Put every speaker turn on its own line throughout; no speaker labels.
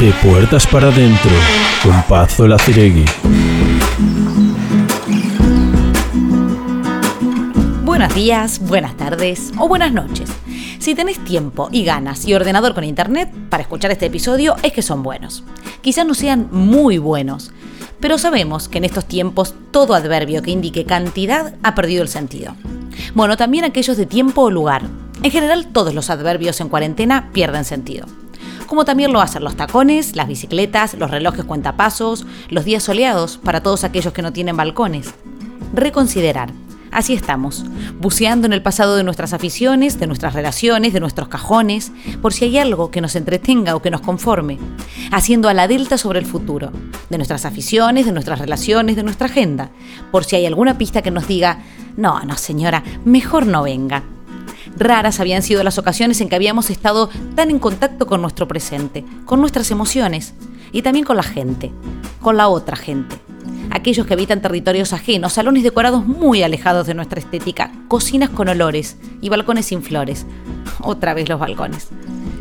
De puertas para adentro, con Pazzo Laciregui.
Buenos días, buenas tardes o buenas noches. Si tenés tiempo y ganas y ordenador con internet para escuchar este episodio es que son buenos. Quizás no sean muy buenos, pero sabemos que en estos tiempos todo adverbio que indique cantidad ha perdido el sentido. Bueno, también aquellos de tiempo o lugar. En general todos los adverbios en cuarentena pierden sentido. Como también lo hacen los tacones, las bicicletas, los relojes cuentapasos, los días soleados para todos aquellos que no tienen balcones. Reconsiderar Así estamos, buceando en el pasado de nuestras aficiones, de nuestras relaciones, de nuestros cajones, por si hay algo que nos entretenga o que nos conforme, haciendo a la delta sobre el futuro, de nuestras aficiones, de nuestras relaciones, de nuestra agenda, por si hay alguna pista que nos diga, no, no señora, mejor no venga. Raras habían sido las ocasiones en que habíamos estado tan en contacto con nuestro presente, con nuestras emociones y también con la gente, con la otra gente aquellos que habitan territorios ajenos, salones decorados muy alejados de nuestra estética, cocinas con olores y balcones sin flores. Otra vez los balcones.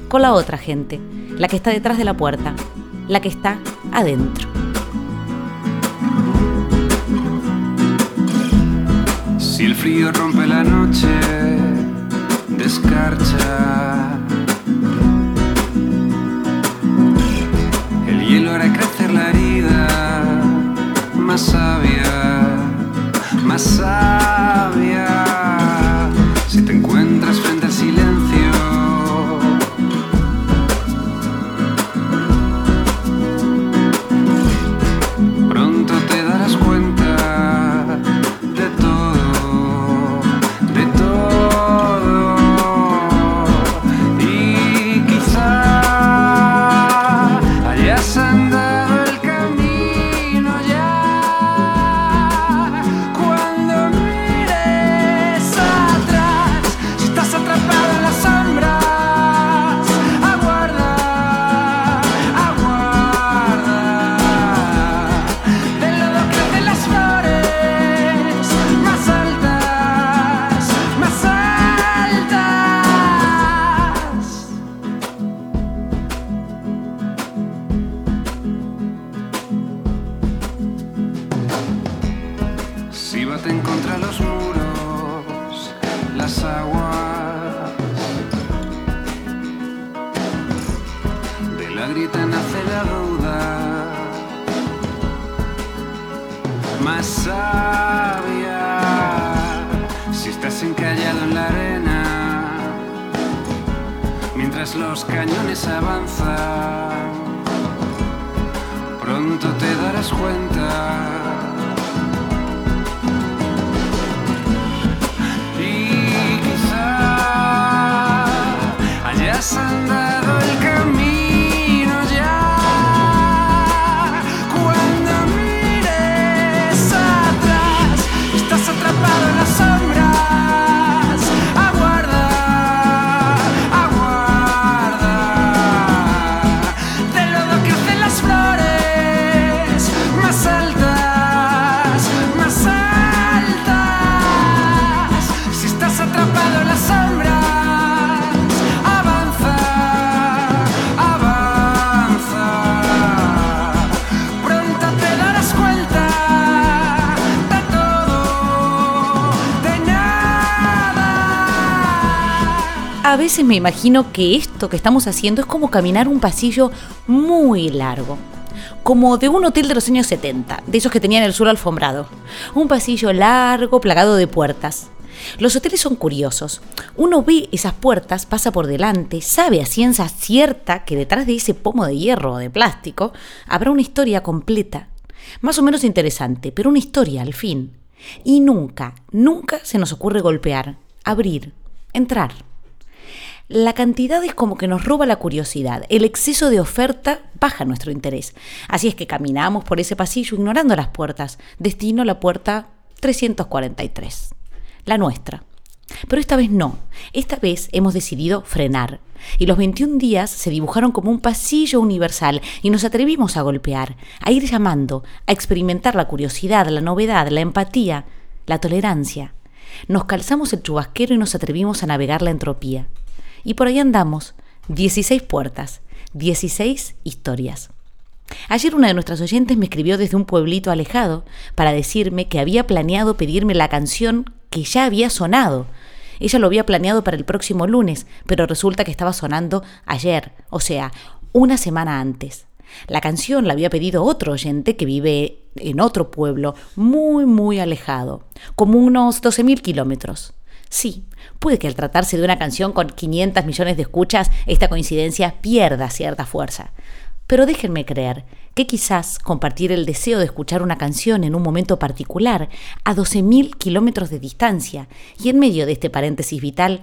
Con la otra gente, la que está detrás de la puerta, la que está adentro.
Si el frío rompe la noche, descarcha. El hielo hará crecer la herida más sabia, más sabia. Si te
A veces me imagino que esto que estamos haciendo es como caminar un pasillo muy largo. Como de un hotel de los años 70, de esos que tenían el suelo alfombrado. Un pasillo largo, plagado de puertas. Los hoteles son curiosos. Uno ve esas puertas, pasa por delante, sabe a ciencia cierta que detrás de ese pomo de hierro o de plástico habrá una historia completa. Más o menos interesante, pero una historia al fin. Y nunca, nunca se nos ocurre golpear, abrir, entrar. La cantidad es como que nos roba la curiosidad. El exceso de oferta baja nuestro interés. Así es que caminamos por ese pasillo ignorando las puertas. Destino la puerta 343. La nuestra. Pero esta vez no. Esta vez hemos decidido frenar. Y los 21 días se dibujaron como un pasillo universal y nos atrevimos a golpear, a ir llamando, a experimentar la curiosidad, la novedad, la empatía, la tolerancia. Nos calzamos el chubasquero y nos atrevimos a navegar la entropía. Y por ahí andamos, 16 puertas, 16 historias. Ayer una de nuestras oyentes me escribió desde un pueblito alejado para decirme que había planeado pedirme la canción que ya había sonado. Ella lo había planeado para el próximo lunes, pero resulta que estaba sonando ayer, o sea, una semana antes. La canción la había pedido otro oyente que vive en otro pueblo, muy, muy alejado, como unos 12.000 kilómetros. Sí, puede que al tratarse de una canción con 500 millones de escuchas, esta coincidencia pierda cierta fuerza. Pero déjenme creer que quizás compartir el deseo de escuchar una canción en un momento particular a 12.000 kilómetros de distancia y en medio de este paréntesis vital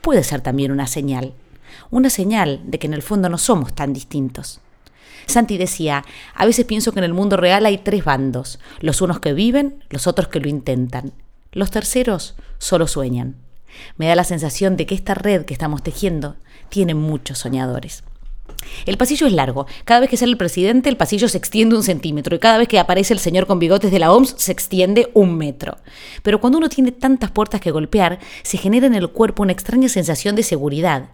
puede ser también una señal. Una señal de que en el fondo no somos tan distintos. Santi decía, a veces pienso que en el mundo real hay tres bandos, los unos que viven, los otros que lo intentan, los terceros solo sueñan. Me da la sensación de que esta red que estamos tejiendo tiene muchos soñadores. El pasillo es largo. Cada vez que sale el presidente, el pasillo se extiende un centímetro y cada vez que aparece el señor con bigotes de la OMS, se extiende un metro. Pero cuando uno tiene tantas puertas que golpear, se genera en el cuerpo una extraña sensación de seguridad,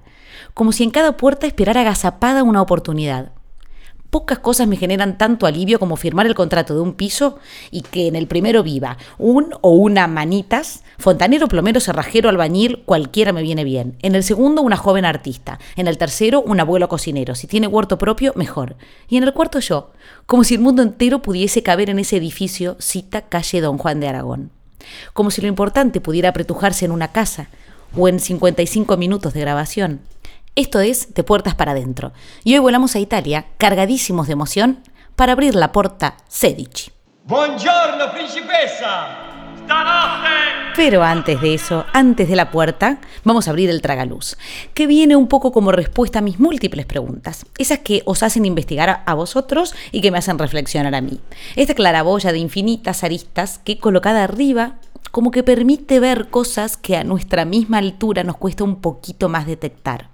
como si en cada puerta esperara agazapada una oportunidad pocas cosas me generan tanto alivio como firmar el contrato de un piso y que en el primero viva un o una manitas, fontanero, plomero, cerrajero, albañil, cualquiera me viene bien. En el segundo, una joven artista. En el tercero, un abuelo cocinero. Si tiene huerto propio, mejor. Y en el cuarto yo, como si el mundo entero pudiese caber en ese edificio, cita calle Don Juan de Aragón. Como si lo importante pudiera apretujarse en una casa o en 55 minutos de grabación. Esto es De Puertas para Adentro. Y hoy volamos a Italia, cargadísimos de emoción, para abrir la puerta Sedici.
Buongiorno, principessa.
Pero antes de eso, antes de la puerta, vamos a abrir el tragaluz, que viene un poco como respuesta a mis múltiples preguntas, esas que os hacen investigar a vosotros y que me hacen reflexionar a mí. Esta claraboya de infinitas aristas que colocada arriba como que permite ver cosas que a nuestra misma altura nos cuesta un poquito más detectar.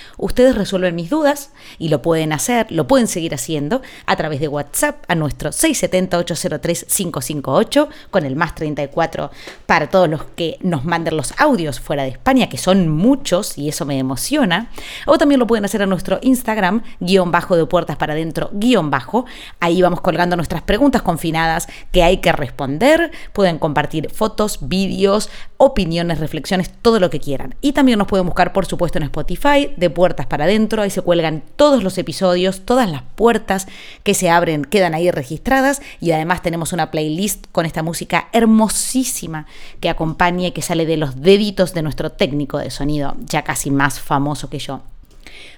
Ustedes resuelven mis dudas y lo pueden hacer, lo pueden seguir haciendo a través de WhatsApp a nuestro 670-803-558 con el más 34 para todos los que nos manden los audios fuera de España, que son muchos y eso me emociona. O también lo pueden hacer a nuestro Instagram, guion bajo de puertas para adentro, guion bajo. Ahí vamos colgando nuestras preguntas confinadas que hay que responder. Pueden compartir fotos, vídeos, opiniones, reflexiones, todo lo que quieran. Y también nos pueden buscar, por supuesto, en Spotify, de puertas para adentro, ahí se cuelgan todos los episodios, todas las puertas que se abren quedan ahí registradas y además tenemos una playlist con esta música hermosísima que acompaña y que sale de los deditos de nuestro técnico de sonido, ya casi más famoso que yo.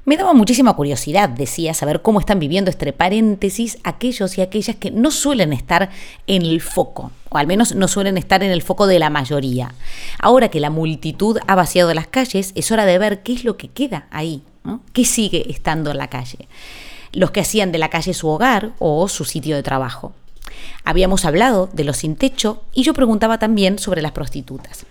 Me daba muchísima curiosidad, decía, saber cómo están viviendo este paréntesis aquellos y aquellas que no suelen estar en el foco, o al menos no suelen estar en el foco de la mayoría. Ahora que la multitud ha vaciado las calles, es hora de ver qué es lo que queda ahí, qué sigue estando en la calle. Los que hacían de la calle su hogar o su sitio de trabajo. Habíamos hablado de los sin techo y yo preguntaba también sobre las prostitutas.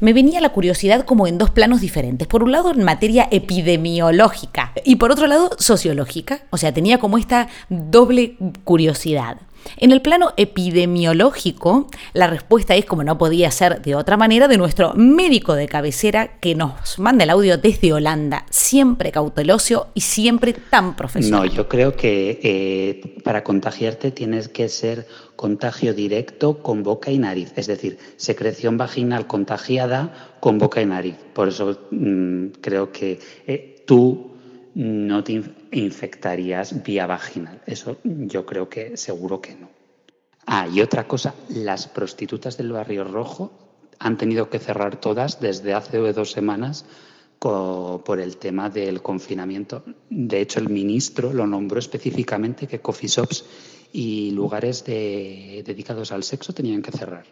Me venía la curiosidad como en dos planos diferentes. Por un lado en materia epidemiológica y por otro lado sociológica. O sea, tenía como esta doble curiosidad. En el plano epidemiológico, la respuesta es, como no podía ser de otra manera, de nuestro médico de cabecera que nos manda el audio desde Holanda, siempre cauteloso y siempre tan profesional.
No, yo creo que eh, para contagiarte tienes que ser contagio directo con boca y nariz, es decir, secreción vaginal contagiada con boca y nariz. Por eso mm, creo que eh, tú no te infectarías vía vaginal. Eso yo creo que seguro que no. Ah, y otra cosa, las prostitutas del Barrio Rojo han tenido que cerrar todas desde hace dos semanas por el tema del confinamiento. De hecho, el ministro lo nombró específicamente que coffee shops y lugares dedicados al sexo tenían que cerrar.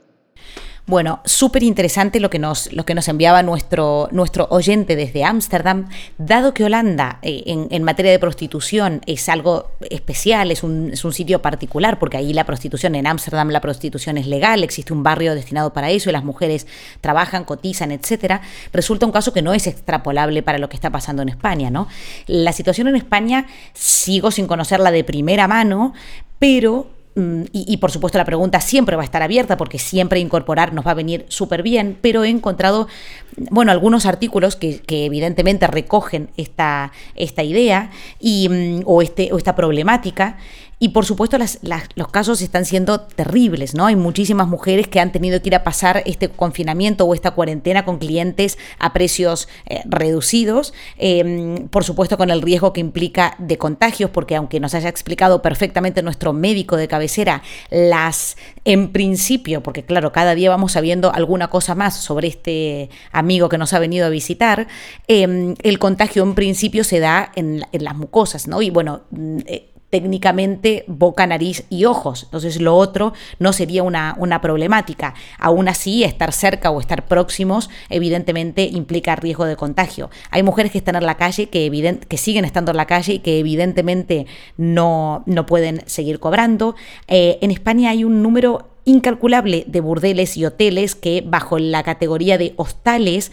Bueno, súper interesante lo que nos, lo que nos enviaba nuestro, nuestro oyente desde Ámsterdam, dado que Holanda eh, en, materia de prostitución es algo especial, es un, es un sitio particular, porque ahí la prostitución, en Ámsterdam la prostitución es legal, existe un barrio destinado para eso y las mujeres trabajan, cotizan, etcétera, resulta un caso que no es extrapolable para lo que está pasando en España, ¿no? La situación en España sigo sin conocerla de primera mano, pero mm, y, por supuesto la pregunta siempre va a estar abierta porque siempre incorporar nos va a venir súper bien, pero he encontrado, bueno, algunos artículos que, evidentemente recogen esta, esta idea y, mm, o, este, o esta problemática y por supuesto los casos están siendo terribles, ¿no? Hay muchísimas mujeres que han tenido que ir a pasar este confinamiento o esta cuarentena con clientes a precios eh, reducidos, em, por supuesto con el riesgo que implica de contagios, porque aunque nos haya explicado perfectamente nuestro médico de cabecera, las, en principio, porque claro, cada día vamos sabiendo alguna cosa más sobre este amigo que nos ha venido a visitar, em, el contagio en principio se da en, en las mucosas, ¿no? Y bueno, mm, eh, técnicamente boca, nariz y ojos. Entonces lo otro no sería una, una, problemática. Aún así, estar cerca o estar próximos evidentemente implica riesgo de contagio. Hay mujeres que están en la calle, que, que siguen estando en la calle y que evidentemente no, no pueden seguir cobrando. Eh, en España hay un número incalculable de burdeles y hoteles que bajo la categoría de hostales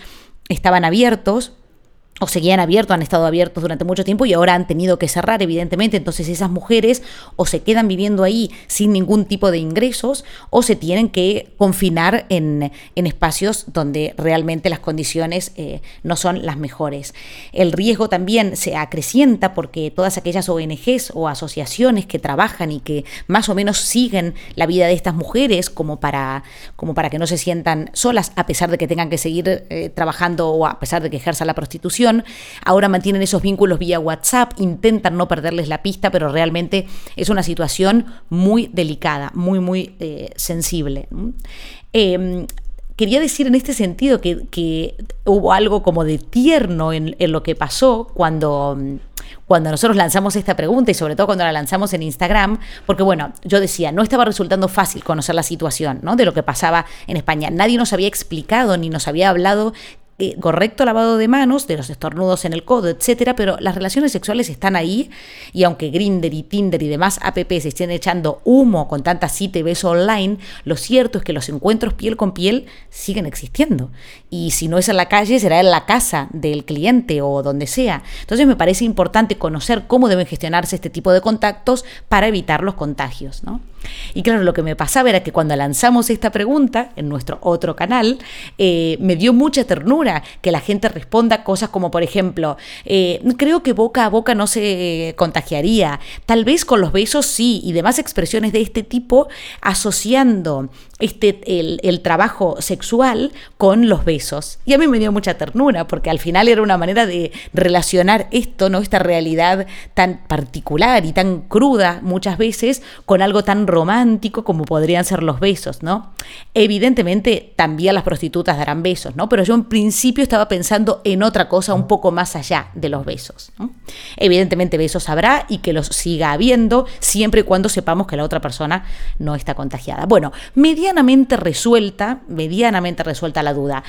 estaban abiertos o seguían abiertos, han estado abiertos durante mucho tiempo y ahora han tenido que cerrar, evidentemente. Entonces esas mujeres o se quedan viviendo ahí sin ningún tipo de ingresos o se tienen que confinar en, espacios donde realmente las condiciones eh, no son las mejores. El riesgo también se acrecienta porque todas aquellas ONGs o asociaciones que trabajan y que más o menos siguen la vida de estas mujeres como para, como para que no se sientan solas a pesar de que tengan que seguir eh, trabajando o a pesar de que ejerza la prostitución, ahora mantienen esos vínculos vía WhatsApp, intentan no perderles la pista, pero realmente es una situación muy delicada, muy, muy eh, sensible. Em, quería decir en este sentido que, hubo algo como de tierno en, lo que pasó cuando, cuando nosotros lanzamos esta pregunta y sobre todo cuando la lanzamos en Instagram, porque bueno, yo decía, no estaba resultando fácil conocer la situación ¿no? de lo que pasaba en España. Nadie nos había explicado ni nos había hablado eh, correcto lavado de manos, de los estornudos en el codo, etcétera, pero las relaciones sexuales están ahí y aunque Grinder y Tinder y demás apps se estén echando humo con tanta cita y online, lo cierto es que los encuentros piel con piel siguen existiendo. Y si no es en la calle, será en la casa del cliente o donde sea. Entonces me parece importante conocer cómo deben gestionarse este tipo de contactos para evitar los contagios, ¿no? Y claro, lo que me pasaba era que cuando lanzamos esta pregunta en nuestro otro canal, eh, me dio mucha ternura que la gente responda cosas como, por ejemplo, eh, creo que boca a boca no se contagiaría, tal vez con los besos sí, y demás expresiones de este tipo, asociando este, el, trabajo sexual con los besos. Y a mí me dio mucha ternura, porque al final era una manera de relacionar esto, ¿no? Esta realidad tan particular y tan cruda muchas veces con algo tan romántico como podrían ser los besos, ¿no? Evidentemente también las prostitutas darán besos, ¿no? Pero yo en principio estaba pensando en otra cosa un poco más allá de los besos. Evidentemente besos habrá y que los siga habiendo siempre y cuando sepamos que la otra persona no está contagiada. Bueno, medianamente resuelta, medianamente resuelta la duda.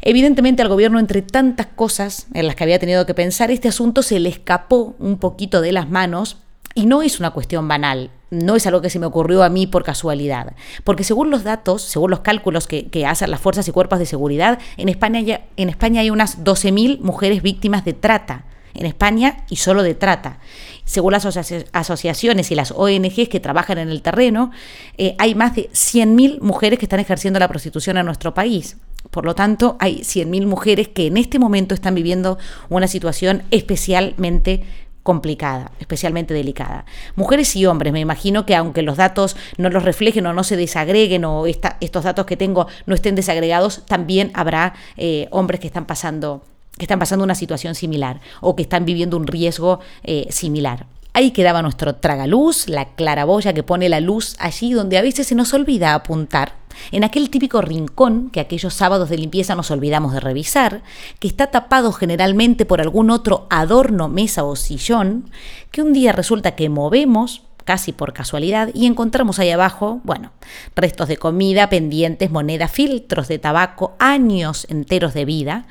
Evidentemente al gobierno, entre tantas cosas en las que había tenido que pensar, este asunto se le escapó un poquito de las manos y no es una cuestión banal, no es algo que se me ocurrió a mí por casualidad, porque según los datos, según los cálculos que, hacen las fuerzas y cuerpos de seguridad, en España, en España hay unas 12.000 mujeres víctimas de trata, en España y solo de trata. Según las asociaciones y las ONGs que trabajan en el terreno, eh, hay más de 100.000 mujeres que están ejerciendo la prostitución en nuestro país. Por lo tanto, hay 100.000 mujeres que en este momento están viviendo una situación especialmente complicada, especialmente delicada. Mujeres y hombres, me imagino que aunque los datos no los reflejen o no se desagreguen o estos datos que tengo no estén desagregados, también habrá eh, hombres que están pasando que están pasando una situación similar o que están viviendo un riesgo eh, similar. Ahí quedaba nuestro tragaluz, la claraboya que pone la luz allí donde a veces se nos olvida apuntar en aquel típico rincón que aquellos sábados de limpieza nos olvidamos de revisar, que está tapado generalmente por algún otro adorno, mesa o sillón, que un día resulta que movemos casi por casualidad, y encontramos ahí abajo, bueno, restos de comida, pendientes, moneda, filtros de tabaco, años enteros de vida.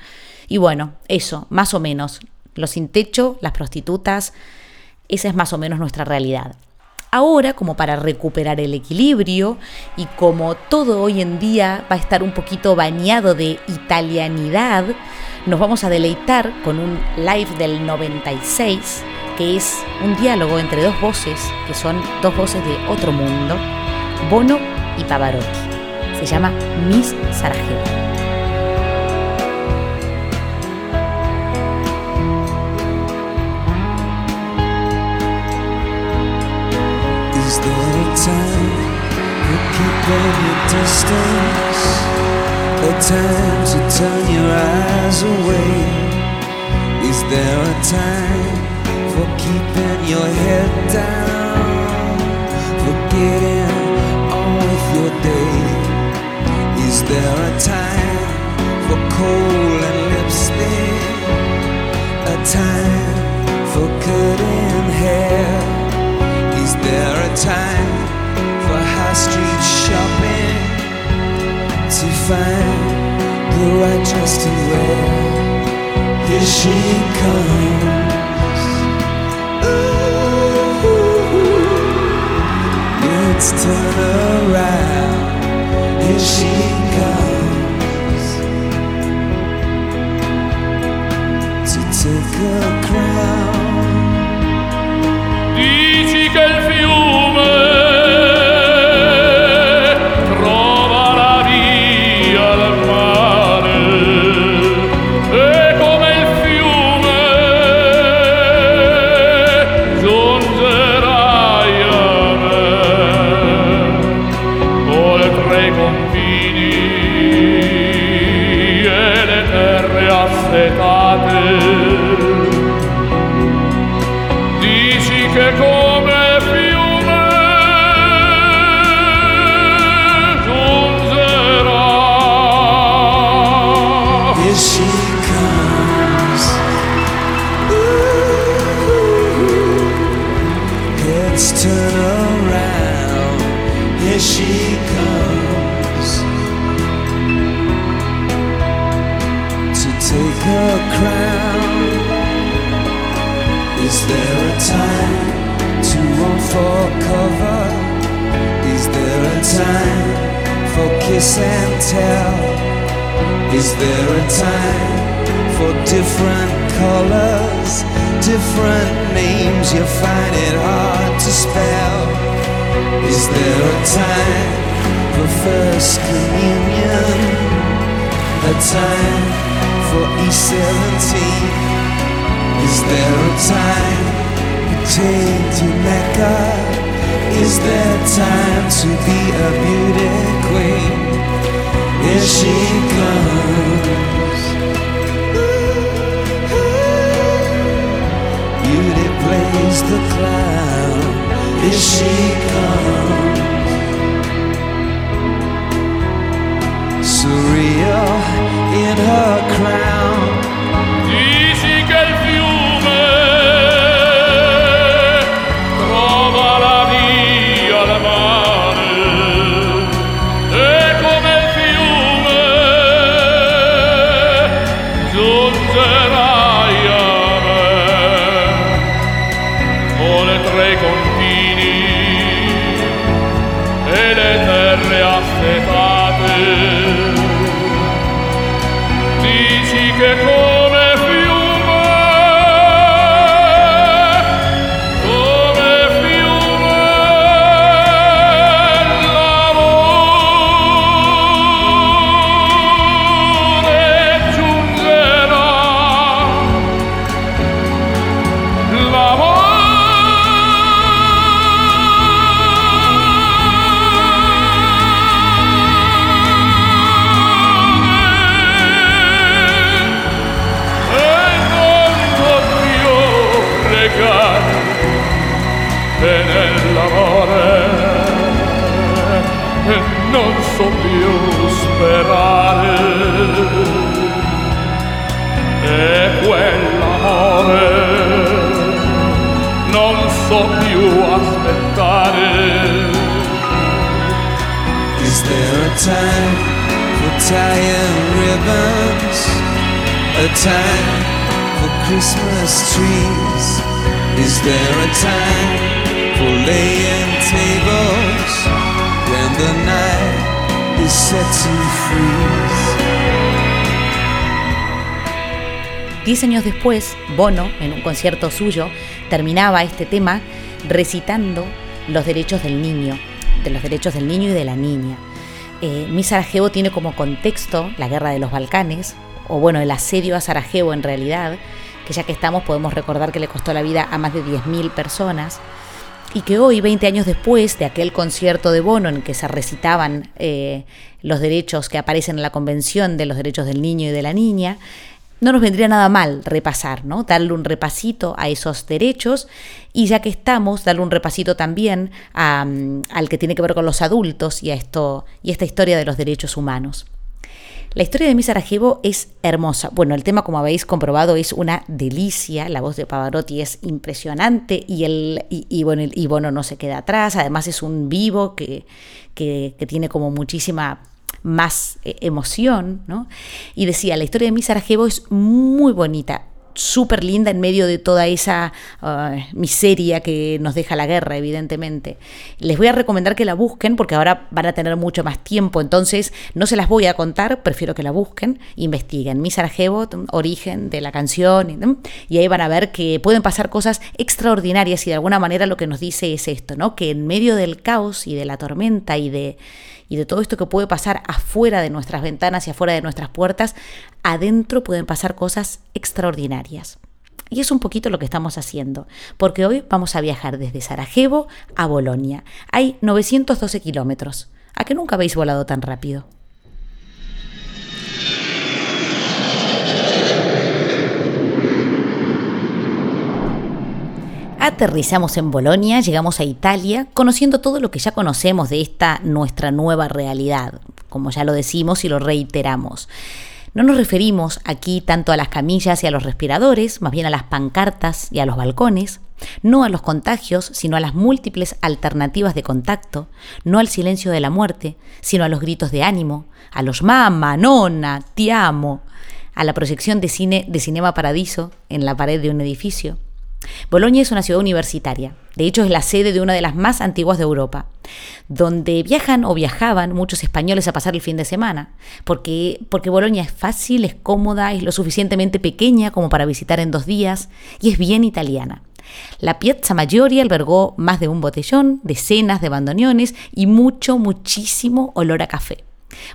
Y bueno, eso, más o menos, los sin techo, las prostitutas, esa es más o menos nuestra realidad. Ahora, como para recuperar el equilibrio y como todo hoy en día va a estar un poquito bañado de italianidad, nos vamos a deleitar con un live del 96 que es un diálogo entre dos voces, que son dos voces de otro mundo, Bono y Pavarotti. Se llama Miss Sarajevo.
Keeping your distance? At times you turn your eyes away? Is there a time for keeping your head down? For getting on with your day? Is there a time for coal and lipstick? A time for cutting hair? Is there a time street shopping to find the right dress to wear? Here she comes. It's turn around. Here she comes to take a crown.
Dici che
心惜。There a time for different colors, different names? You find it hard to spell. Is there a time for first communion? A time for E17? Is there a time to take to Mecca? Is there time to be a beauty queen? Here she comes. Beauty plays the clown. Here she comes. Surreal in her crown.
Bono, en un concierto suyo, terminaba este tema recitando los derechos del niño, de los derechos del niño y de la niña. Eh, mi Sarajevo tiene como contexto la guerra de los Balcanes, o bueno, el asedio a Sarajevo en realidad, que ya que estamos podemos recordar que le costó la vida a más de 10.000 personas, y que hoy, 20 años después de aquel concierto de Bono en que se recitaban eh, los derechos que aparecen en la Convención de los Derechos del Niño y de la Niña, no nos vendría nada mal repasar, ¿no? Darle un repasito a esos derechos y ya que estamos, darle un repasito también al que tiene que ver con los adultos y a esto y esta historia de los derechos humanos. La historia de mi Sarajevo es hermosa. Bueno, el tema, como habéis comprobado, es una delicia. La voz de Pavarotti es impresionante y, el, y, bueno, no se queda atrás. Además, es un vivo que, que tiene como muchísima más eh, emoción, ¿no? Y decía, la historia de mi Sarajevo es muy bonita, súper linda en medio de toda esa miseria que nos deja la guerra, evidentemente. Les voy a recomendar que la busquen porque ahora van a tener mucho más tiempo, entonces no se las voy a contar, prefiero que la busquen, investiguen. Mi Sarajevo, origen de la canción, y ahí van a ver que pueden pasar cosas extraordinarias y de alguna manera lo que nos dice es esto, ¿no? Que en medio del caos y de la tormenta y de y de todo esto que puede pasar afuera de nuestras ventanas y afuera de nuestras puertas, adentro pueden pasar cosas extraordinarias. Y es un poquito lo que estamos haciendo, porque hoy vamos a viajar desde Sarajevo a Bolonia. Hay 912 kilómetros. ¿A que nunca habéis volado tan rápido? Aterrizamos en Bolonia, llegamos a Italia, conociendo todo lo que ya conocemos de esta nuestra nueva realidad, como ya lo decimos y lo reiteramos. No nos referimos aquí tanto a las camillas y a los respiradores, más bien a las pancartas y a los balcones, no a los contagios, sino a las múltiples alternativas de contacto, no al silencio de la muerte, sino a los gritos de ánimo, a los mamá, nona, ti amo, a la proyección de cine de Cinema Paradiso en la pared de un edificio, Bolonia es una ciudad universitaria, de hecho es la sede de una de las más antiguas de Europa, donde viajan o viajaban muchos españoles a pasar el fin de semana, porque, porque Bolonia es fácil, es cómoda, es lo suficientemente pequeña como para visitar en dos días y es bien italiana. La Piazza Maggiore albergó más de un botellón, decenas de bandoneones y mucho, muchísimo olor a café.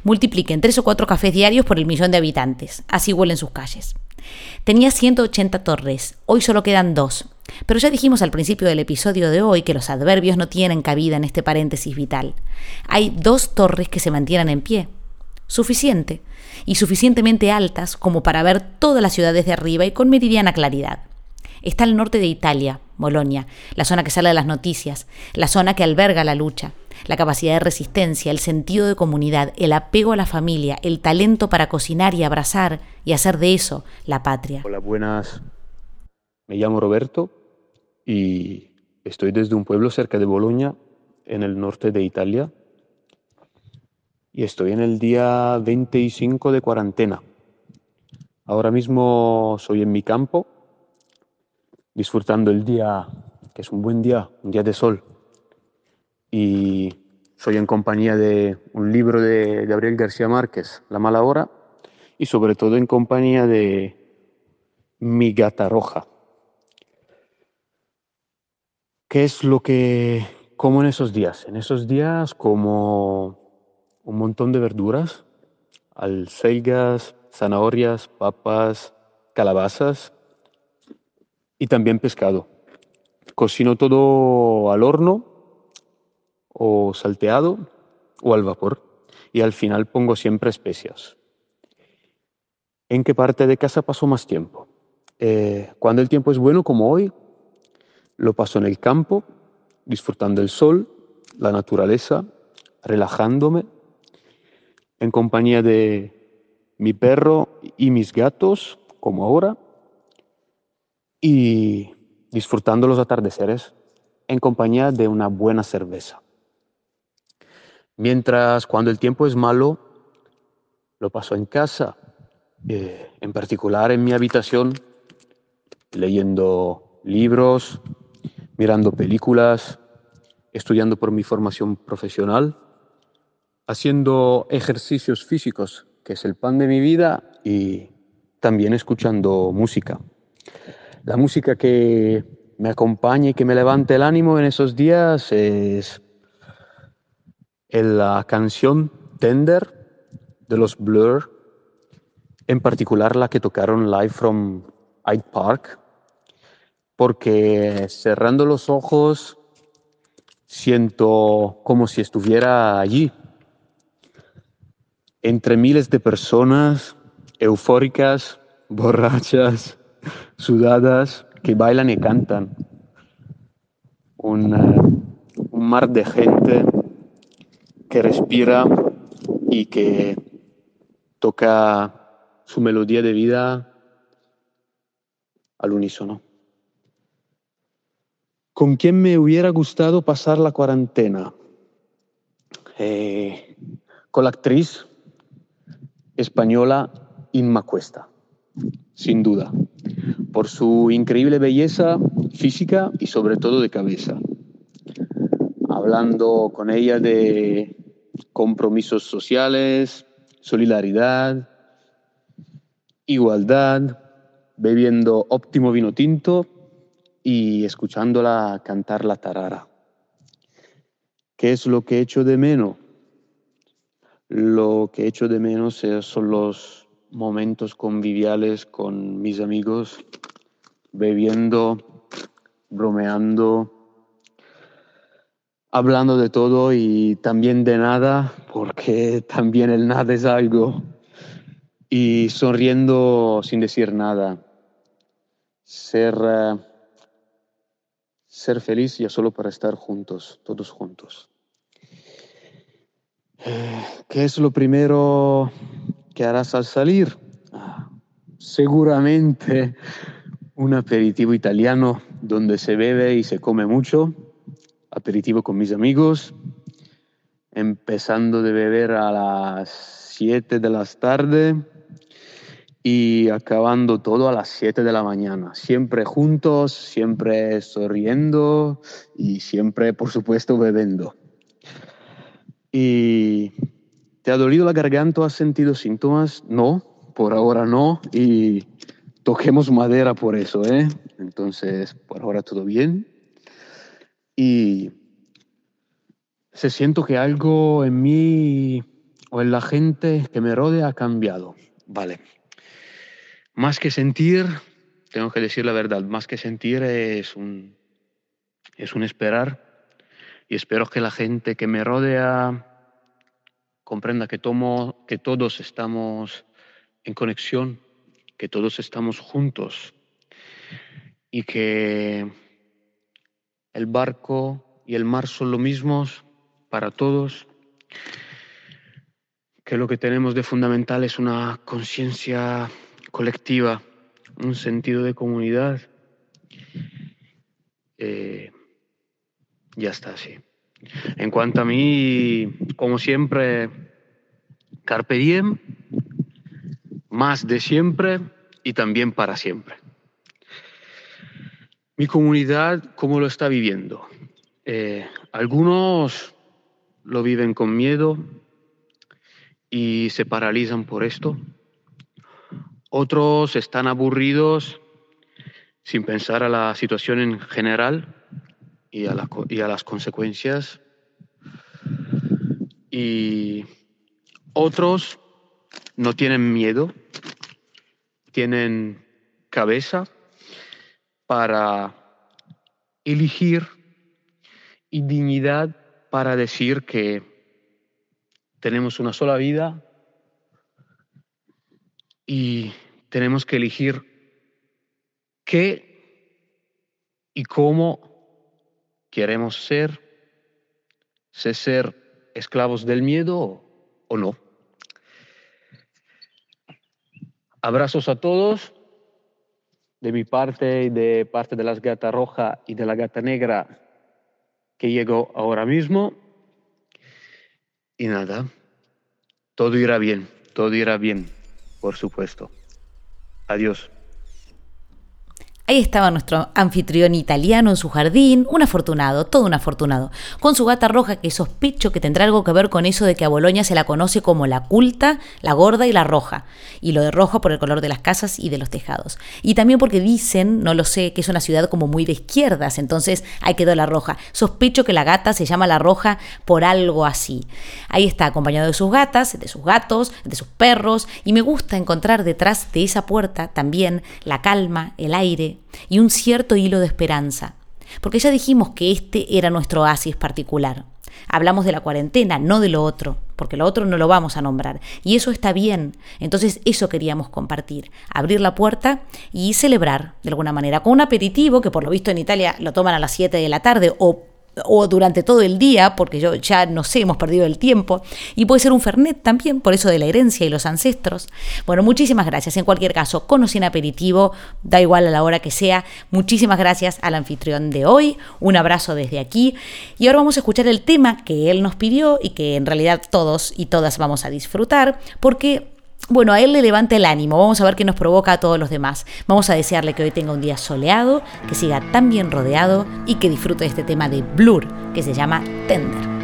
Multipliquen tres o cuatro cafés diarios por el millón de habitantes, así huelen sus calles. Tenía 180 torres, hoy solo quedan dos. Pero ya dijimos al principio del episodio de hoy que los adverbios no tienen cabida en este paréntesis vital. Hay dos torres que se mantienen en pie. Suficiente. Y suficientemente altas como para ver toda la ciudad desde arriba y con meridiana claridad. Está al norte de Italia, Bolonia, la zona que sale de las noticias, la zona que alberga la lucha, la capacidad de resistencia, el sentido de comunidad, el apego a la familia, el talento para cocinar y abrazar y hacer de eso la patria.
Hola, buenas. Me llamo Roberto y estoy desde un pueblo cerca de Bolonia, en el norte de Italia. Y estoy en el día 25 de cuarentena. Ahora mismo soy en mi campo, disfrutando el día, que es un buen día, un día de sol y soy en compañía de un libro de Gabriel García Márquez, La mala hora, y sobre todo en compañía de mi gata roja. ¿Qué es lo que como en esos días? En esos días como un montón de verduras, alcelgas, zanahorias, papas, calabazas y también pescado. Cocino todo al horno o salteado o al vapor. Y al final pongo siempre especias. ¿En qué parte de casa paso más tiempo? Eh, cuando el tiempo es bueno, como hoy, lo paso en el campo, disfrutando el sol, la naturaleza, relajándome, en compañía de mi perro y mis gatos, como ahora, y disfrutando los atardeceres en compañía de una buena cerveza. Mientras cuando el tiempo es malo, lo paso en casa, eh, en particular en mi habitación, leyendo libros, mirando películas, estudiando por mi formación profesional, haciendo ejercicios físicos, que es el pan de mi vida, y también escuchando música. La música que me acompaña y que me levante el ánimo en esos días es la canción Tender de los Blur, en particular la que tocaron live from Hyde Park, porque cerrando los ojos siento como si estuviera allí, entre miles de personas eufóricas, borrachas, sudadas, que bailan y cantan. Un, mar de gente que respira y que toca su melodía de vida al unísono. ¿Con quién me hubiera gustado pasar la cuarentena? Eh, con la actriz española Inma Cuesta, sin duda, por su increíble belleza física y sobre todo de cabeza. Hablando con ella de compromisos sociales, solidaridad, igualdad, bebiendo óptimo vino tinto y escuchándola cantar la tarara. ¿Qué es lo que echo de menos? Lo que echo de menos son los momentos conviviales con mis amigos, bebiendo, bromeando, hablando de todo y también de nada, porque también el nada es algo, y sonriendo sin decir nada. Ser, uh, ser feliz ya solo para estar juntos, todos juntos. ¿Qué es lo primero que harás al salir? Seguramente un aperitivo italiano donde se bebe y se come mucho aperitivo con mis amigos, empezando de beber a las 7 de la tarde y acabando todo a las 7 de la mañana. Siempre juntos, siempre sonriendo y siempre, por supuesto, bebiendo. ¿Y te ha dolido la garganta has sentido síntomas? No, por ahora no. Y toquemos madera por eso, ¿eh? Entonces, por ahora todo bien y se siento que algo en mí o en la gente que me rodea ha cambiado. Vale. Más que sentir, tengo que decir la verdad, más que sentir es un, es un esperar y espero que la gente que me rodea comprenda que, tomo, que todos estamos en conexión, que todos estamos juntos y que el barco y el mar son lo mismos para todos, que lo que tenemos de fundamental es una conciencia colectiva, un sentido de comunidad. Eh, ya está así. En cuanto a mí, como siempre, carpe diem, más de siempre y también para siempre. Mi comunidad, ¿cómo lo está viviendo? Eh, algunos lo viven con miedo y se paralizan por esto. Otros están aburridos sin pensar a la situación en general y a, y a las consecuencias. Y otros no tienen miedo, tienen cabeza para elegir y dignidad para decir que tenemos una sola vida y tenemos que elegir qué y cómo queremos ser, ser esclavos del miedo o no. Abrazos a todos de mi parte y de parte de las gata roja y de la gata negra que llegó ahora mismo. Y nada, todo irá bien, todo irá bien, por supuesto. Adiós.
Ahí estaba nuestro anfitrión italiano en su jardín, un afortunado, todo un afortunado, con su gata roja que sospecho que tendrá algo que ver con eso de que a Boloña se la conoce como la culta, la gorda y la roja, y lo de rojo por el color de las casas y de los tejados. Y también porque dicen, no lo sé, que es una ciudad como muy de izquierdas, entonces ahí quedó la roja. Sospecho que la gata se llama la roja por algo así. Ahí está acompañado de sus gatas, de sus gatos, de sus perros, y me gusta encontrar detrás de esa puerta también la calma, el aire, y un cierto hilo de esperanza. Porque ya dijimos que este era nuestro oasis particular. Hablamos de la cuarentena, no de lo otro, porque lo otro no lo vamos a nombrar. Y eso está bien. Entonces eso queríamos compartir. Abrir la puerta y celebrar de alguna manera con un aperitivo, que por lo visto en Italia lo toman a las 7 de la tarde o o durante todo el día, porque yo ya no sé, hemos perdido el tiempo, y puede ser un Fernet también, por eso de la herencia y los ancestros. Bueno, muchísimas gracias. En cualquier caso, con o sin aperitivo, da igual a la hora que sea. Muchísimas gracias al anfitrión de hoy. Un abrazo desde aquí. Y ahora vamos a escuchar el tema que él nos pidió y que en realidad todos y todas vamos a disfrutar, porque bueno, a él le levanta el ánimo, vamos a ver qué nos provoca a todos los demás. Vamos a desearle que hoy tenga un día soleado, que siga tan bien rodeado y que disfrute de este tema de Blur, que se llama Tender.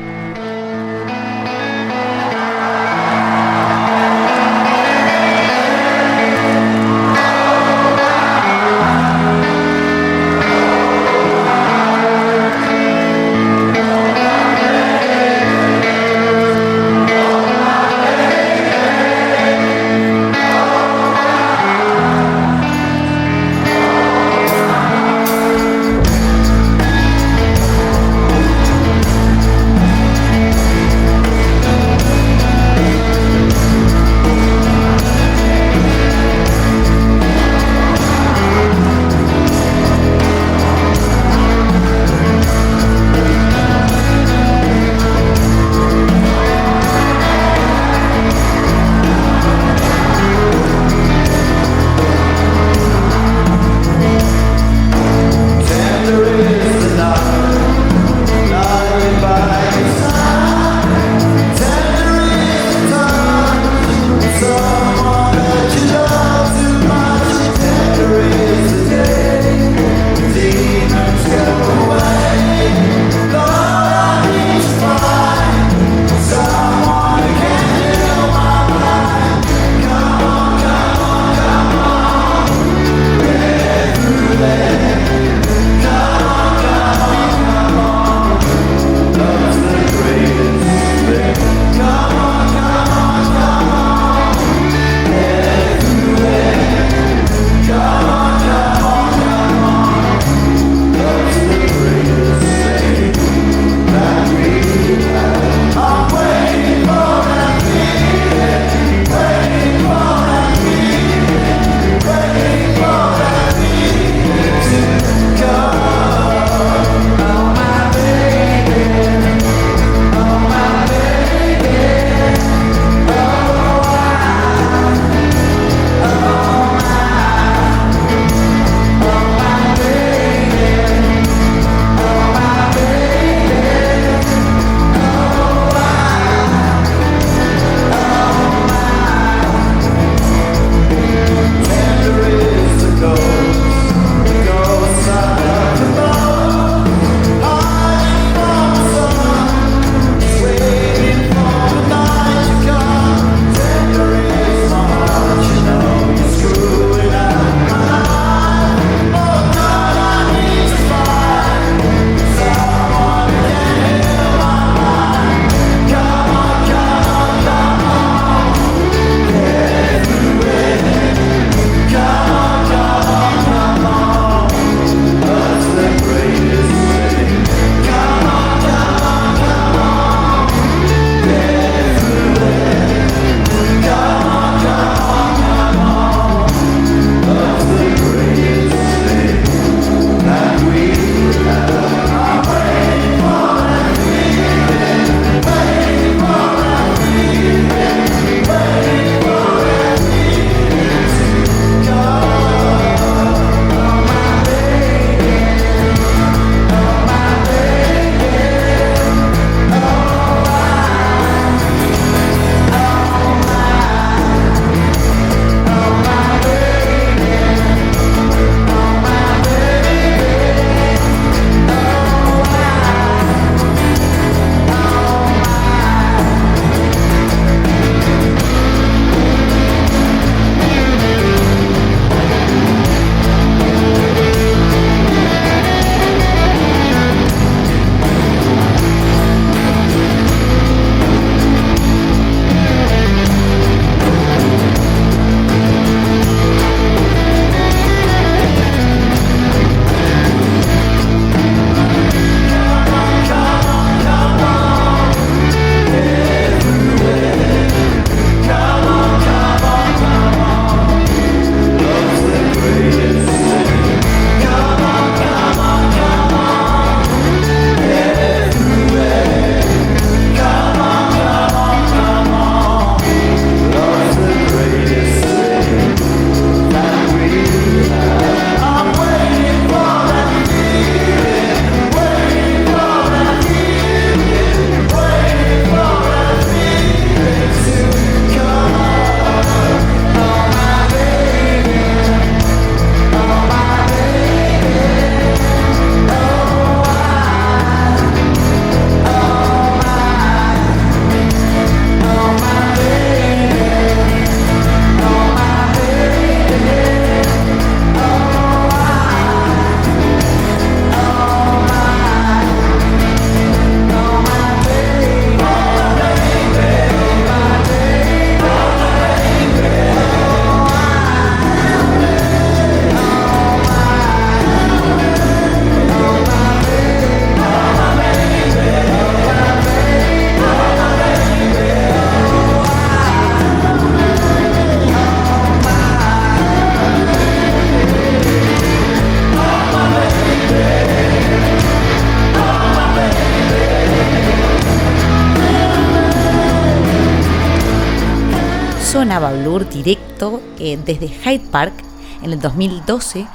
Eh, desde Hyde Park en el 2012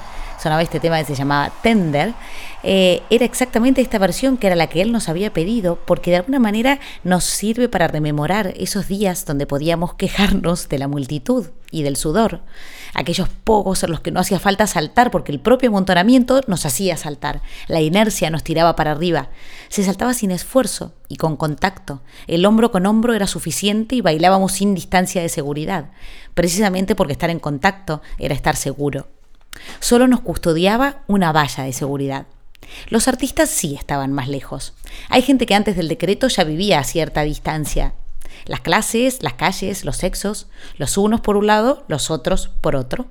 sonaba este tema que se llamaba Tender, eh, era exactamente esta versión que era la que él nos había pedido, porque de alguna manera nos sirve para rememorar esos días donde podíamos quejarnos de la multitud y del sudor, aquellos pocos en los que no hacía falta saltar porque el propio amontonamiento nos hacía saltar, la inercia nos tiraba para arriba, se saltaba sin esfuerzo y con contacto, el hombro con hombro era suficiente y bailábamos sin distancia de seguridad, precisamente porque estar en contacto era estar seguro. Solo nos custodiaba una valla de seguridad. Los artistas sí estaban más lejos. Hay gente que antes del decreto ya vivía a cierta distancia. Las clases, las calles, los sexos, los unos por un lado, los otros por otro.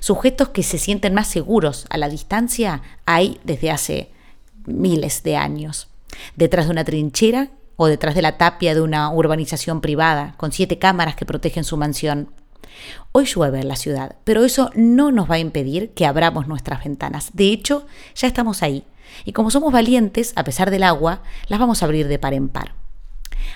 Sujetos que se sienten más seguros a la distancia hay desde hace miles de años. Detrás de una trinchera o detrás de la tapia de una urbanización privada, con siete cámaras que protegen su mansión. Hoy llueve en la ciudad, pero eso no nos va a impedir que abramos nuestras ventanas. De hecho, ya estamos ahí. Y como somos valientes, a pesar del agua, las vamos a abrir de par en par.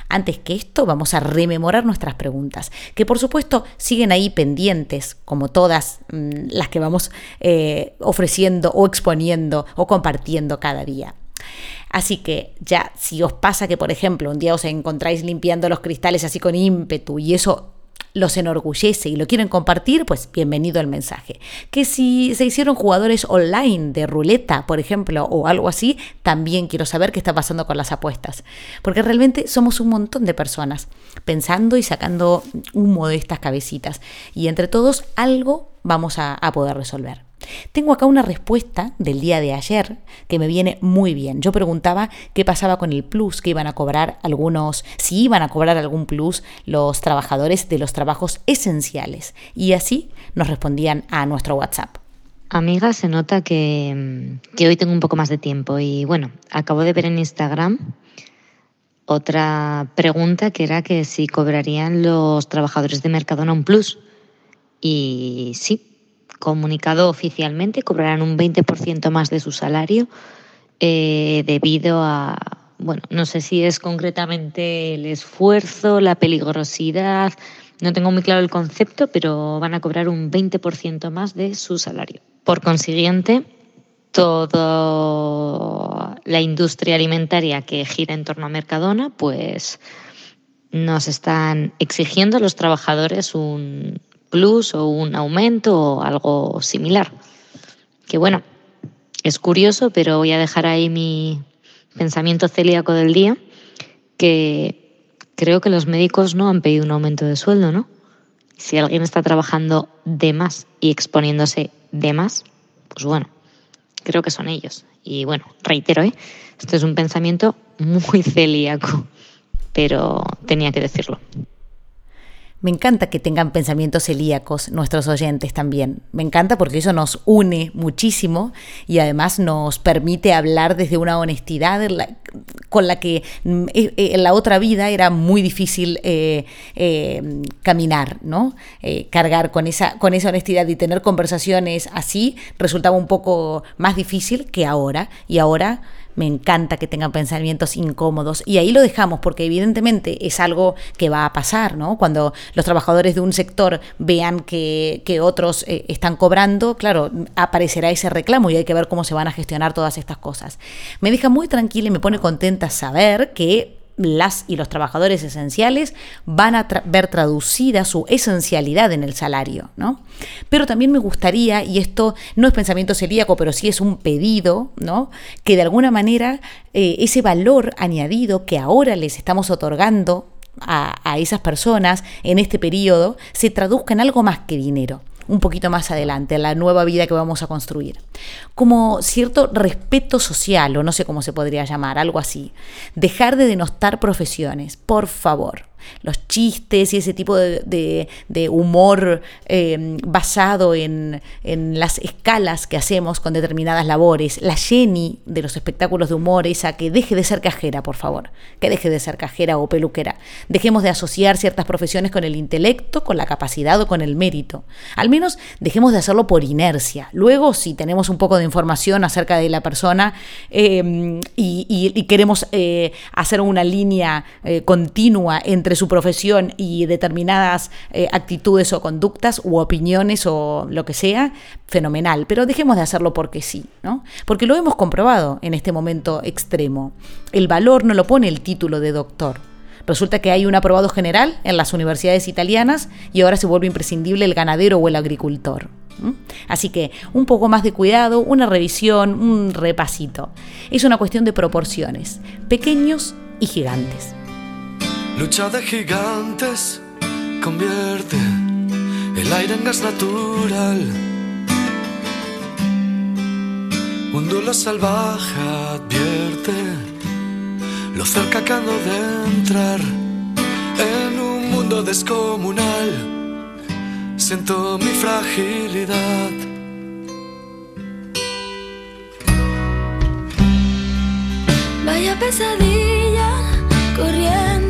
Antes que esto, vamos a rememorar nuestras preguntas, que por supuesto siguen ahí pendientes, como todas mm, las que vamos eh, ofreciendo o exponiendo o compartiendo cada día. Así que ya, si os pasa que, por ejemplo, un día os encontráis limpiando los cristales así con ímpetu y eso los enorgullece y lo quieren compartir, pues bienvenido al mensaje. Que si se hicieron jugadores online de ruleta, por ejemplo, o algo así, también quiero saber qué está pasando con las apuestas. Porque realmente somos un montón de personas pensando y sacando humo de estas cabecitas. Y entre todos algo vamos a, a poder resolver. Tengo acá una respuesta del día de ayer que me viene muy bien. Yo preguntaba qué pasaba con el plus que iban a cobrar algunos, si iban a cobrar algún plus los trabajadores de los trabajos esenciales. Y así nos respondían a nuestro WhatsApp.
Amiga, se nota que, que hoy tengo un poco más de tiempo y bueno, acabo de ver en Instagram otra pregunta que era que si cobrarían los trabajadores de Mercadona un plus. Y sí, comunicado oficialmente, cobrarán un 20% más de su salario eh, debido a, bueno, no sé si es concretamente el esfuerzo, la peligrosidad, no tengo muy claro el concepto, pero van a cobrar un 20% más de su salario. Por consiguiente, toda la industria alimentaria que gira en torno a Mercadona, pues nos están exigiendo a los trabajadores un, plus o un aumento o algo similar. Que bueno, es curioso, pero voy a dejar ahí mi pensamiento celíaco del día, que creo que los médicos no han pedido un aumento de sueldo, ¿no? Si alguien está trabajando de más y exponiéndose de más, pues bueno, creo que son ellos. Y bueno, reitero, ¿eh? esto es un pensamiento muy celíaco, pero tenía que decirlo.
Me encanta que tengan pensamientos celíacos nuestros oyentes también. Me encanta porque eso nos une muchísimo y además nos permite hablar desde una honestidad con la que mm, eh, eh, en la otra vida era muy difícil eh, caminar, ¿no? cargar con esa, con esa honestidad y tener conversaciones así resultaba un poco más difícil que ahora. Y ahora me encanta que tengan pensamientos incómodos y ahí lo dejamos porque evidentemente es algo que va a pasar, ¿no? Cuando los trabajadores de un sector vean que, otros eh, están cobrando, claro, aparecerá ese reclamo y hay que ver cómo se van a gestionar todas estas cosas. Me deja muy tranquila y me pone contenta saber que las y los trabajadores esenciales van a ver traducida su esencialidad en el salario, ¿no? Pero también me gustaría, y esto no es pensamiento celíaco, pero sí es un pedido, ¿no? Que de alguna manera eh, ese valor añadido que ahora les estamos otorgando a, a esas personas en este periodo se traduzca en algo más que dinero un poquito más adelante, la nueva vida que vamos a construir. Como cierto respeto social, o no sé cómo se podría llamar, algo así. Dejar de denostar profesiones, por favor los chistes y ese tipo de, humor em, basado en, las escalas que hacemos con determinadas labores. La Jenny de los espectáculos de humor, esa que deje de ser cajera, por favor, que deje de ser cajera o peluquera. Dejemos de asociar ciertas profesiones con el intelecto, con la capacidad o con el mérito. Al menos dejemos de hacerlo por inercia. Luego, si tenemos un poco de información acerca de la persona em, y, queremos eh, hacer una línea eh, continua entre entre su profesión y determinadas eh, actitudes o conductas u opiniones o lo que sea, fenomenal. Pero dejemos de hacerlo porque sí, ¿no? Porque lo hemos comprobado en este momento extremo. El valor no lo pone el título de doctor. Resulta que hay un aprobado general en las universidades italianas y ahora se vuelve imprescindible el ganadero o el agricultor. Así que un poco más de cuidado, una revisión, un repasito. Es una cuestión de proporciones, pequeños y gigantes.
Lucha de gigantes convierte el aire en gas natural. Un duelo salvaje advierte lo cerca que ando de entrar en un mundo descomunal. Siento mi fragilidad.
Vaya pesadilla corriendo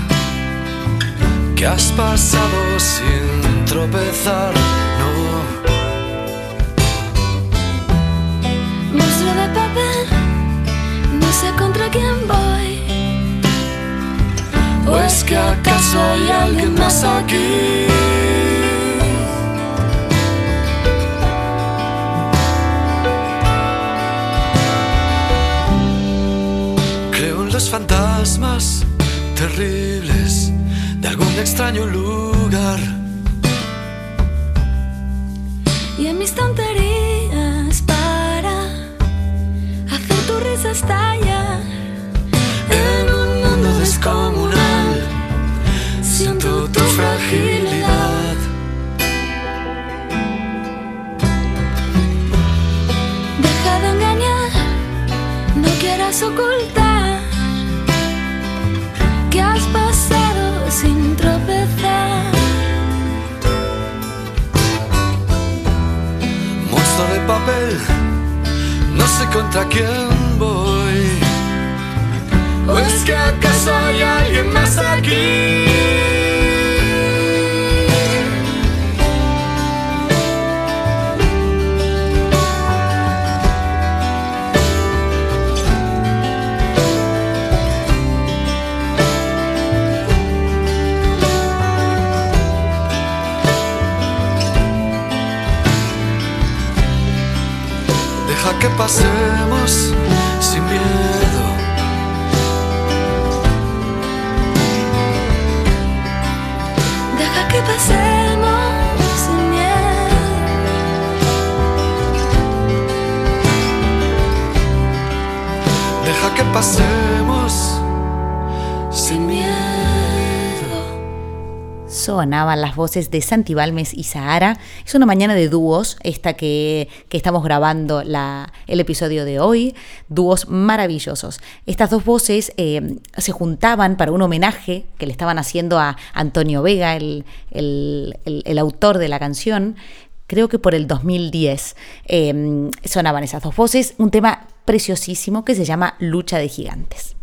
que has pasado sin tropezar, no.
Monstruo de papel, no sé contra quién voy.
¿O es que acaso hay alguien más aquí? Creo en los fantasmas terribles algún extraño lugar.
Y en mis tonterías para hacer tu risa estallar.
En un mundo descomunal siento tu fragilidad.
Deja de engañar, no quieras ocultar
no sé contra quién voy. ¿O es que acaso hay alguien más aquí?
Sonaban las voces de Santi Balmes y Sahara. Es una mañana de dúos, esta que, que estamos grabando la, el episodio de hoy. Dúos maravillosos. Estas dos voces eh, se juntaban para un homenaje que le estaban haciendo a Antonio Vega, el, el- autor de la canción. Creo que por el 2010 eh, sonaban esas dos voces. Un tema preciosísimo que se llama Lucha de Gigantes.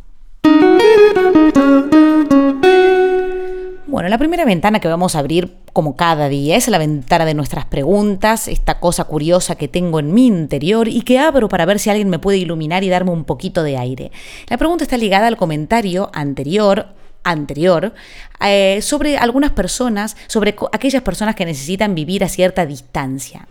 Bueno, la primera ventana que vamos a abrir como cada día es la ventana de nuestras preguntas, esta cosa curiosa que tengo en mi interior y que abro para ver si alguien me puede iluminar y darme un poquito de aire. La pregunta está ligada al comentario anterior anterior eh, sobre algunas personas, sobre aquellas personas que necesitan vivir a cierta distancia.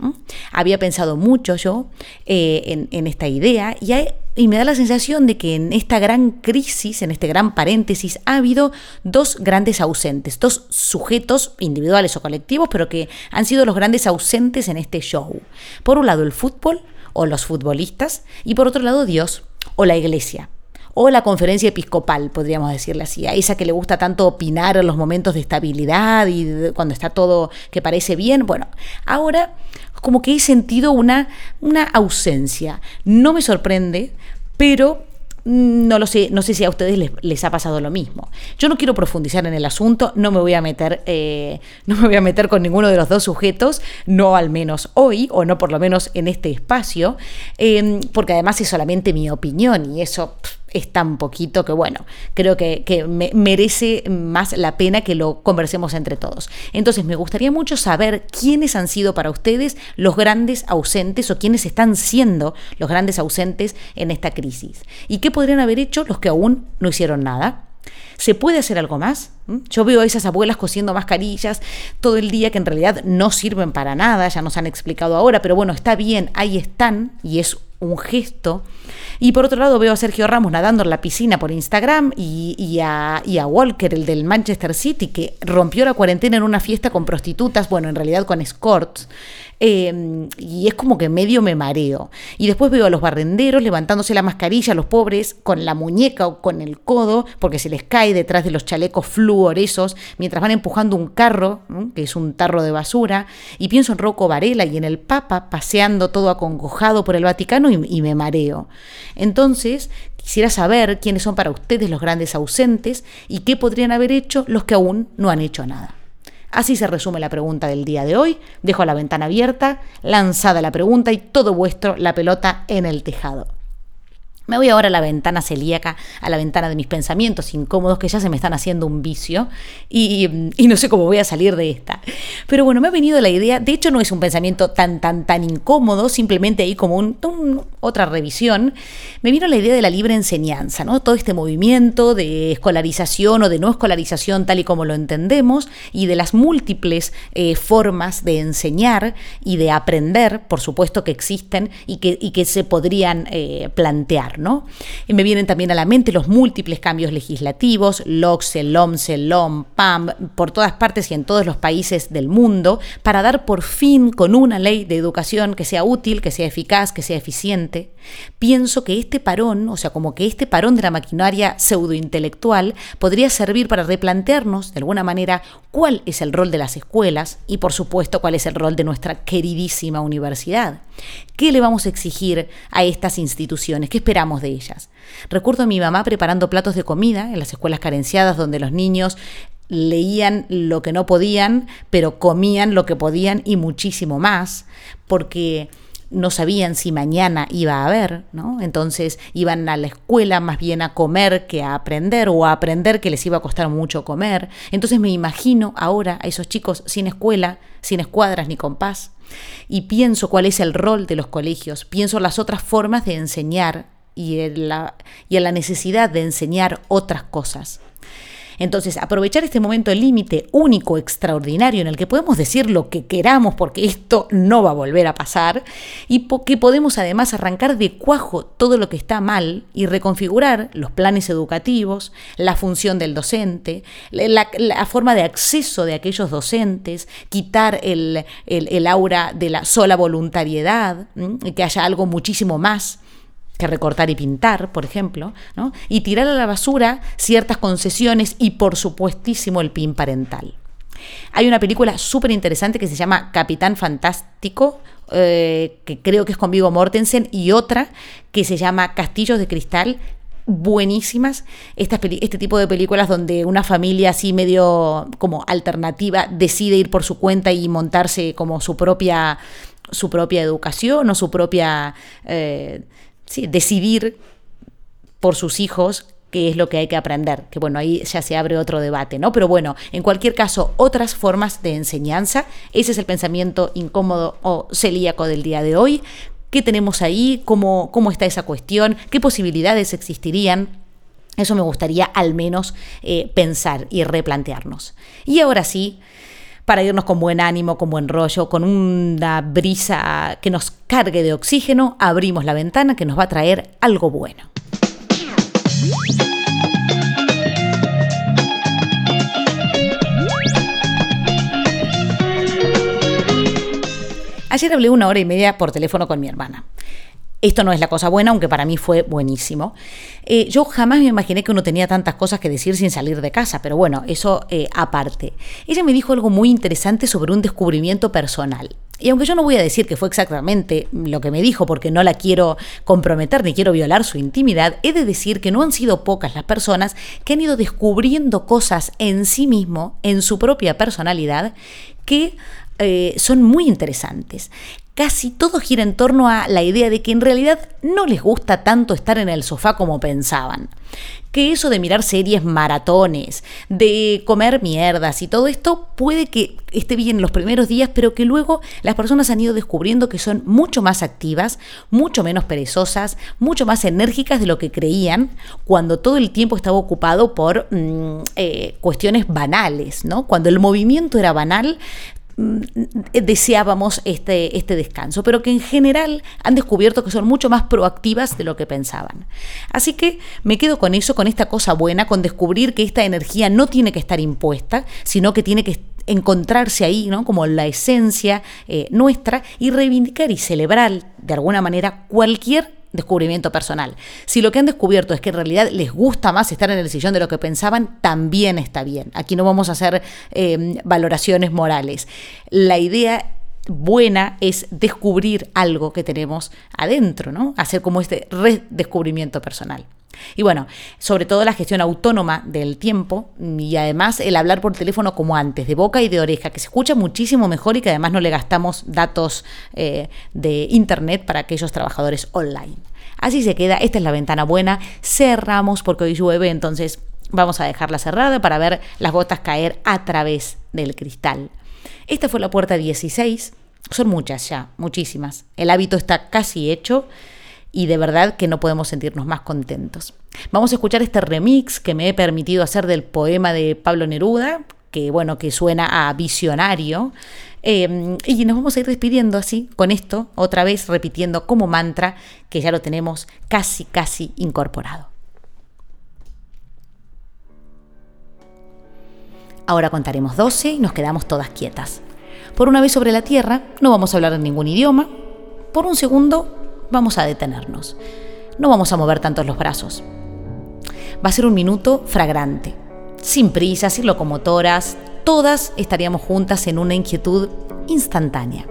Había pensado mucho yo eh, en, esta idea y, y me da la sensación de que en esta gran crisis, en este gran paréntesis, ha habido dos grandes ausentes, dos sujetos individuales o colectivos, pero que han sido los grandes ausentes en este show. Por un lado el fútbol o los futbolistas y por otro lado Dios o la iglesia o la conferencia episcopal, podríamos decirle así, a esa que le gusta tanto opinar en los momentos de estabilidad y cuando está todo que parece bien. Bueno, ahora como que he sentido una, una ausencia. No me sorprende, pero no lo sé, no sé si a ustedes les, les, ha pasado lo mismo. Yo no quiero profundizar en el asunto, no me voy a meter, eh, no me voy a meter con ninguno de los dos sujetos, no al menos hoy, o no por lo menos en este espacio, eh, porque además es solamente mi opinión y eso es tan poquito que, bueno, creo que, merece más la pena que lo conversemos entre todos. Entonces, me gustaría mucho saber quiénes han sido para ustedes los grandes ausentes o quiénes están siendo los grandes ausentes en esta crisis. ¿Y qué podrían haber hecho los que aún no hicieron nada? ¿Se puede hacer algo más? ¿Mm? Yo veo a esas abuelas cosiendo mascarillas todo el día que en realidad no sirven para nada, ya nos han explicado ahora, pero bueno, está bien, ahí están y es un gesto. Y por otro lado veo a Sergio Ramos nadando en la piscina por Instagram y, a, y, a, Walker, el del Manchester City, que rompió la cuarentena en una fiesta con prostitutas, bueno, en realidad con escorts. Em, y es como que medio me mareo. Y después veo a los barrenderos levantándose la mascarilla, los pobres, con la muñeca o con el codo, porque se les cae detrás de los chalecos fluoresos, mientras van empujando un carro, que es un tarro de basura. Y pienso en Rocco Varela y en el Papa paseando todo acongojado por el Vaticano y, y me mareo. Entonces, Quisiera saber quiénes son para ustedes los grandes ausentes y qué podrían haber hecho los que aún no han hecho nada. Así se resume la pregunta del día de hoy. Dejo la ventana abierta, lanzada la pregunta y todo vuestro la pelota en el tejado. Me voy ahora a la ventana celíaca, a la ventana de mis pensamientos incómodos que ya se me están haciendo un vicio y, no sé cómo voy a salir de esta. Pero bueno, me ha venido la idea, de hecho no es un pensamiento tan, tan, tan incómodo, simplemente ahí como un, otra revisión, me vino la idea de la libre enseñanza, ¿no? Todo este movimiento de escolarización o de no escolarización tal y como lo entendemos y de las múltiples eh, formas de enseñar y de aprender, por supuesto que existen y que, se podrían eh, plantear. Me vienen también a la mente los múltiples cambios legislativos, LOCSE, LOMSE, LOM, PAM, por todas partes y en todos los países del mundo, para dar por fin con una ley de educación que sea útil, que sea eficaz, que sea eficiente. Pienso que este parón, o sea, como que este parón de la maquinaria pseudointelectual, podría servir para replantearnos, de alguna manera, cuál es el rol de las escuelas y, por supuesto, cuál es el rol de nuestra queridísima universidad. ¿Qué le vamos a exigir a estas instituciones? ¿Qué esperamos de ellas? Recuerdo a mi mamá preparando platos de comida en las escuelas carenciadas donde los niños leían lo que no podían, pero comían lo que podían y muchísimo más, porque no sabían si mañana iba a haber, ¿no? Entonces iban a la escuela más bien a comer que a aprender o a aprender que les iba a costar mucho comer. Entonces me imagino ahora a esos chicos sin escuela, sin escuadras ni compás y pienso cuál es el rol de los colegios, pienso las otras formas de enseñar y en la, y en la necesidad de enseñar otras cosas. Entonces, aprovechar este momento límite único, extraordinario, en el que podemos decir lo que queramos porque esto no va a volver a pasar y que podemos además arrancar de cuajo todo lo que está mal y reconfigurar los planes educativos, la función del docente, la, forma de acceso de aquellos docentes, quitar el, el aura de la sola voluntariedad, que haya algo muchísimo más que recortar y pintar, por ejemplo, ¿no? y tirar a la basura ciertas concesiones y por supuestísimo el pin parental. Hay una película súper interesante que se llama Capitán Fantástico, eh, que creo que es con Vigo Mortensen, y otra que se llama Castillos de Cristal, buenísimas este tipo de películas donde una familia así medio como alternativa decide ir por su cuenta y montarse como su propia su propia educación o su propia eh, decidir por sus hijos qué es lo que hay que aprender, que bueno, ahí ya se abre otro debate, ¿no? Pero bueno, en cualquier caso, otras formas de enseñanza, ese es el pensamiento incómodo o celíaco del día de hoy. ¿Qué tenemos ahí? ¿Cómo, cómo está esa cuestión? ¿Qué posibilidades existirían? Eso me gustaría al menos eh, pensar y replantearnos. Y ahora sí, para irnos con buen ánimo, con buen rollo, con una brisa que nos cargue de oxígeno, abrimos la ventana que nos va a traer algo bueno. Ayer hablé una hora y media por teléfono con mi hermana. Esto no es la cosa buena, aunque para mí fue buenísimo. Eh, yo jamás me imaginé que uno tenía tantas cosas que decir sin salir de casa, pero bueno, eso eh, aparte. Ella me dijo algo muy interesante sobre un descubrimiento personal. Y aunque yo no voy a decir que fue exactamente lo que me dijo porque no la quiero comprometer ni quiero violar su intimidad, he de decir que no han sido pocas las personas que han ido descubriendo cosas en sí mismo, en su propia personalidad, que eh, son muy interesantes casi todo gira en torno a la idea de que en realidad no les gusta tanto estar en el sofá como pensaban. Que eso de mirar series maratones, de comer mierdas y todo esto puede que esté bien en los primeros días, pero que luego las personas han ido descubriendo que son mucho más activas, mucho menos perezosas, mucho más enérgicas de lo que creían cuando todo el tiempo estaba ocupado por mm, eh, cuestiones banales, ¿no? Cuando el movimiento era banal, deseábamos este, este descanso, pero que en general han descubierto que son mucho más proactivas de lo que pensaban. Así que me quedo con eso, con esta cosa buena, con descubrir que esta energía no tiene que estar impuesta, sino que tiene que encontrarse ahí, ¿no? Como la esencia eh, nuestra y reivindicar y celebrar de alguna manera cualquier descubrimiento personal. Si lo que han descubierto es que en realidad les gusta más estar en el sillón de lo que pensaban, también está bien. Aquí no vamos a hacer em, valoraciones morales. La idea buena es descubrir algo que tenemos adentro, ¿no? Hacer como este redescubrimiento personal. Y bueno, sobre todo la gestión autónoma del tiempo y además el hablar por teléfono como antes, de boca y de oreja, que se escucha muchísimo mejor y que además no le gastamos datos eh, de internet para aquellos trabajadores online. Así se queda, esta es la ventana buena, cerramos porque hoy llueve, entonces vamos a dejarla cerrada para ver las gotas caer a través del cristal. Esta fue la puerta 16, son muchas ya, muchísimas. El hábito está casi hecho y de verdad que no podemos sentirnos más contentos. Vamos a escuchar este remix que me he permitido hacer del poema de Pablo Neruda, que bueno, que suena a visionario. Em, y nos vamos a ir despidiendo así, con esto, otra vez repitiendo como mantra, que ya lo tenemos casi, casi incorporado. Ahora contaremos 12 y nos quedamos todas quietas. Por una vez sobre la Tierra, no vamos a hablar en ningún idioma. Por un segundo, vamos a detenernos. No vamos a mover tantos los brazos. Va a ser un minuto fragrante, sin prisas, sin locomotoras, todas estaríamos juntas en una inquietud instantánea.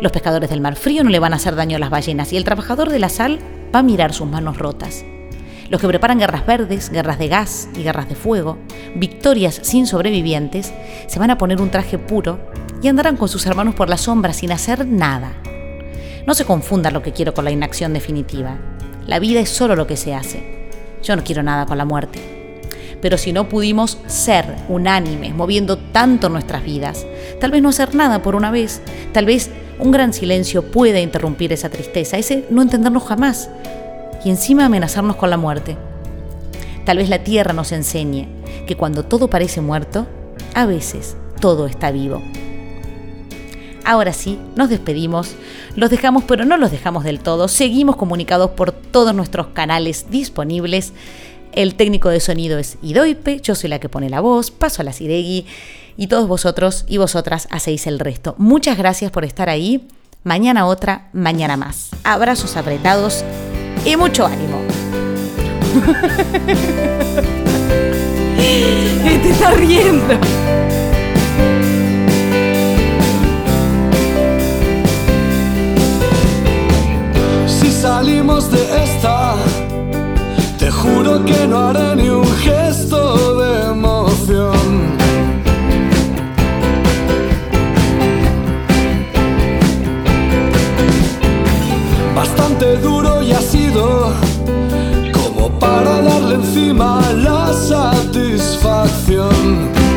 Los pescadores del mar frío no le van a hacer daño a las ballenas y el trabajador de la sal va a mirar sus manos rotas. Los que preparan guerras verdes, guerras de gas y guerras de fuego, victorias sin sobrevivientes, se van a poner un traje puro y andarán con sus hermanos por la sombra sin hacer nada. No se confunda lo que quiero con la inacción definitiva. La vida es solo lo que se hace. Yo no quiero nada con la muerte. Pero si no pudimos ser unánimes, moviendo tanto nuestras vidas, tal vez no hacer nada por una vez, tal vez un gran silencio pueda interrumpir esa tristeza, ese no entendernos jamás y encima amenazarnos con la muerte. Tal vez la tierra nos enseñe que cuando todo parece muerto, a veces todo está vivo. Ahora sí, nos despedimos, los dejamos pero no los dejamos del todo, seguimos comunicados por todos nuestros canales disponibles. El técnico de sonido es Idoipe, yo soy la que pone la voz, paso a la Siregui y todos vosotros y vosotras hacéis el resto. Muchas gracias por estar ahí. Mañana otra, mañana más. Abrazos apretados y mucho ánimo.
te está riendo.
Salimos de esta, te juro que no haré ni un gesto de emoción. Bastante duro y ha sido como para darle encima la satisfacción.